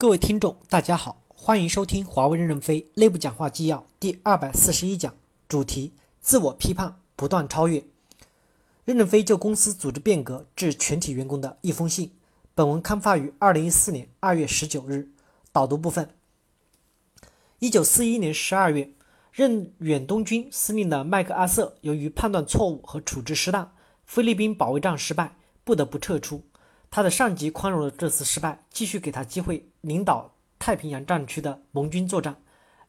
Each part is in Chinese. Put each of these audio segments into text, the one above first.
各位听众，大家好，欢迎收听华为任正非内部讲话纪要第二百四十一讲，主题：自我批判，不断超越。任正非就公司组织变革致全体员工的一封信。本文刊发于二零一四年二月十九日。导读部分：一九四一年十二月，任远东军司令的麦克阿瑟由于判断错误和处置失当，菲律宾保卫战失败，不得不撤出。他的上级宽容了这次失败，继续给他机会领导太平洋战区的盟军作战。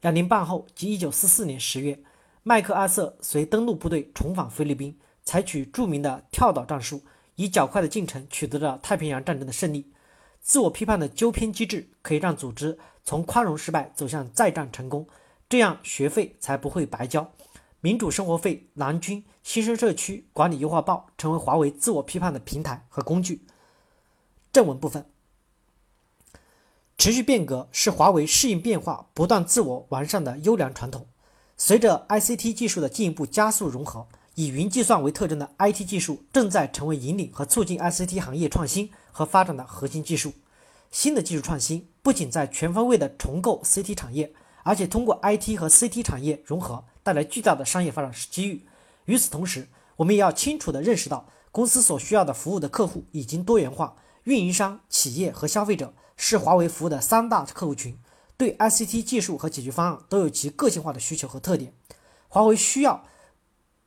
两年半后，即1944年10月，麦克阿瑟随登陆部队重返菲律宾，采取著名的跳岛战术，以较快的进程取得了太平洋战争的胜利。自我批判的纠偏机制可以让组织从宽容失败走向再战成功，这样学费才不会白交。民主生活费、蓝军新生社区管理优化报成为华为自我批判的平台和工具。正文部分，持续变革是华为适应变化、不断自我完善的优良传统。随着 ICT 技术的进一步加速融合，以云计算为特征的 IT 技术正在成为引领和促进 ICT 行业创新和发展的核心技术。新的技术创新不仅在全方位的重构 CT 产业，而且通过 IT 和 CT 产业融合，带来巨大的商业发展机遇。与此同时，我们也要清楚地认识到，公司所需要的服务的客户已经多元化。运营商、企业和消费者是华为服务的三大客户群，对 ICT 技术和解决方案都有其个性化的需求和特点。华为需要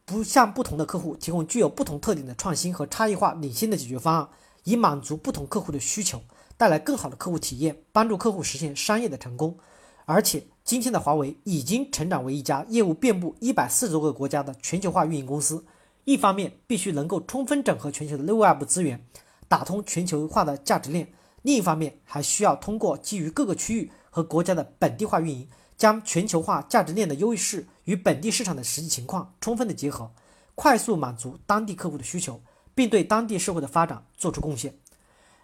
不向不同的客户提供具有不同特点的创新和差异化领先的解决方案，以满足不同客户的需求，带来更好的客户体验，帮助客户实现商业的成功。而且，今天的华为已经成长为一家业务遍布一百四十多个国家的全球化运营公司。一方面，必须能够充分整合全球的内外部资源。打通全球化的价值链，另一方面还需要通过基于各个区域和国家的本地化运营，将全球化价值链的优势与本地市场的实际情况充分的结合，快速满足当地客户的需求，并对当地社会的发展做出贡献。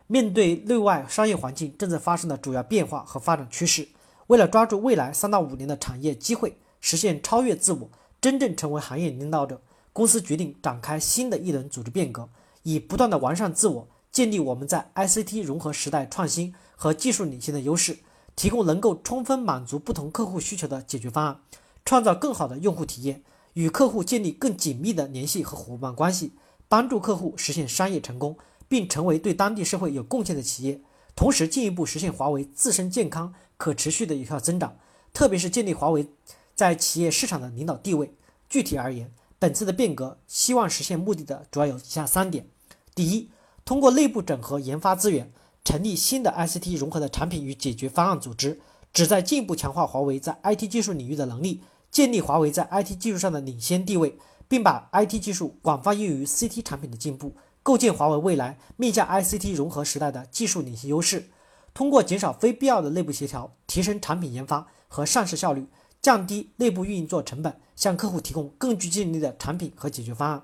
面对内外商业环境正在发生的主要变化和发展趋势，为了抓住未来三到五年的产业机会，实现超越自我，真正成为行业领导者，公司决定展开新的一轮组织变革。以不断的完善自我，建立我们在 ICT 融合时代创新和技术领先的优势，提供能够充分满足不同客户需求的解决方案，创造更好的用户体验，与客户建立更紧密的联系和伙伴关系，帮助客户实现商业成功，并成为对当地社会有贡献的企业。同时，进一步实现华为自身健康、可持续的有效增长，特别是建立华为在企业市场的领导地位。具体而言，本次的变革希望实现目的的主要有以下三点：第一，通过内部整合研发资源，成立新的 ICT 融合的产品与解决方案组织，旨在进一步强化华为在 IT 技术领域的能力，建立华为在 IT 技术上的领先地位，并把 IT 技术广泛应用于 CT 产品的进步，构建华为未来面向 ICT 融合时代的技术领先优势。通过减少非必要的内部协调，提升产品研发和上市效率。降低内部运作成本，向客户提供更具竞争力的产品和解决方案。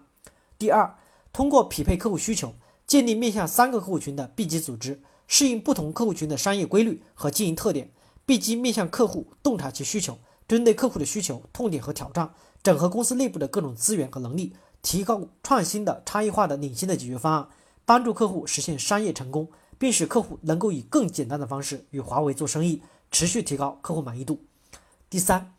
第二，通过匹配客户需求，建立面向三个客户群的 B 级组织，适应不同客户群的商业规律和经营特点。B 级面向客户，洞察其需求，针对客户的需求、痛点和挑战，整合公司内部的各种资源和能力，提高创新的、差异化的、领先的解决方案，帮助客户实现商业成功，并使客户能够以更简单的方式与华为做生意，持续提高客户满意度。第三，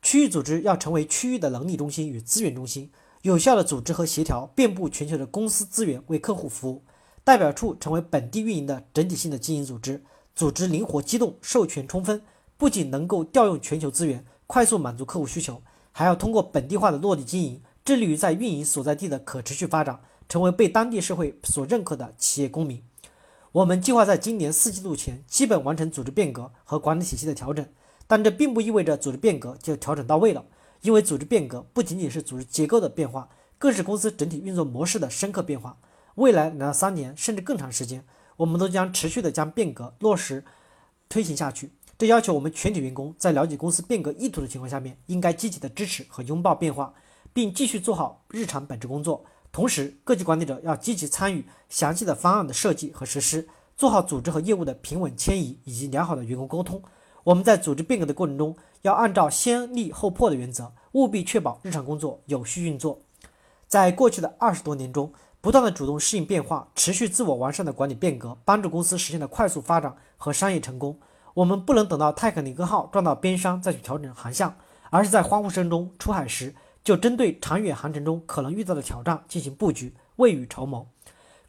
区域组织要成为区域的能力中心与资源中心，有效的组织和协调遍布全球的公司资源，为客户服务。代表处成为本地运营的整体性的经营组织，组织灵活机动，授权充分，不仅能够调用全球资源，快速满足客户需求，还要通过本地化的落地经营，致力于在运营所在地的可持续发展，成为被当地社会所认可的企业公民。我们计划在今年四季度前基本完成组织变革和管理体系的调整。但这并不意味着组织变革就调整到位了，因为组织变革不仅仅是组织结构的变化，更是公司整体运作模式的深刻变化。未来两到三年甚至更长时间，我们都将持续的将变革落实推行下去。这要求我们全体员工在了解公司变革意图的情况下面，应该积极的支持和拥抱变化，并继续做好日常本职工作。同时，各级管理者要积极参与详细的方案的设计和实施，做好组织和业务的平稳迁移以及良好的员工沟通。我们在组织变革的过程中，要按照先立后破的原则，务必确保日常工作有序运作。在过去的二十多年中，不断的主动适应变化，持续自我完善的管理变革，帮助公司实现了快速发展和商业成功。我们不能等到泰坦尼克号撞到边山再去调整航向，而是在欢呼声中出海时，就针对长远航程中可能遇到的挑战进行布局，未雨绸缪。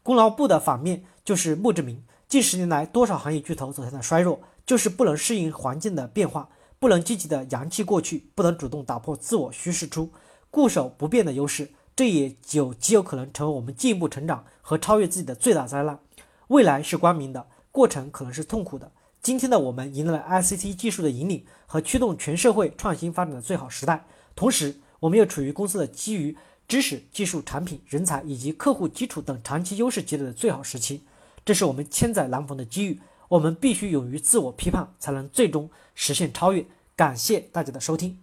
功劳簿的反面就是墓志铭。近十年来，多少行业巨头走向了衰弱，就是不能适应环境的变化，不能积极的扬弃过去，不能主动打破自我虚实出，固守不变的优势。这也就极有可能成为我们进一步成长和超越自己的最大灾难。未来是光明的，过程可能是痛苦的。今天的我们迎来了 ICT 技术的引领和驱动全社会创新发展的最好时代，同时，我们又处于公司的基于知识、技术、产品、人才以及客户基础等长期优势积累的最好时期。这是我们千载难逢的机遇，我们必须勇于自我批判，才能最终实现超越。感谢大家的收听。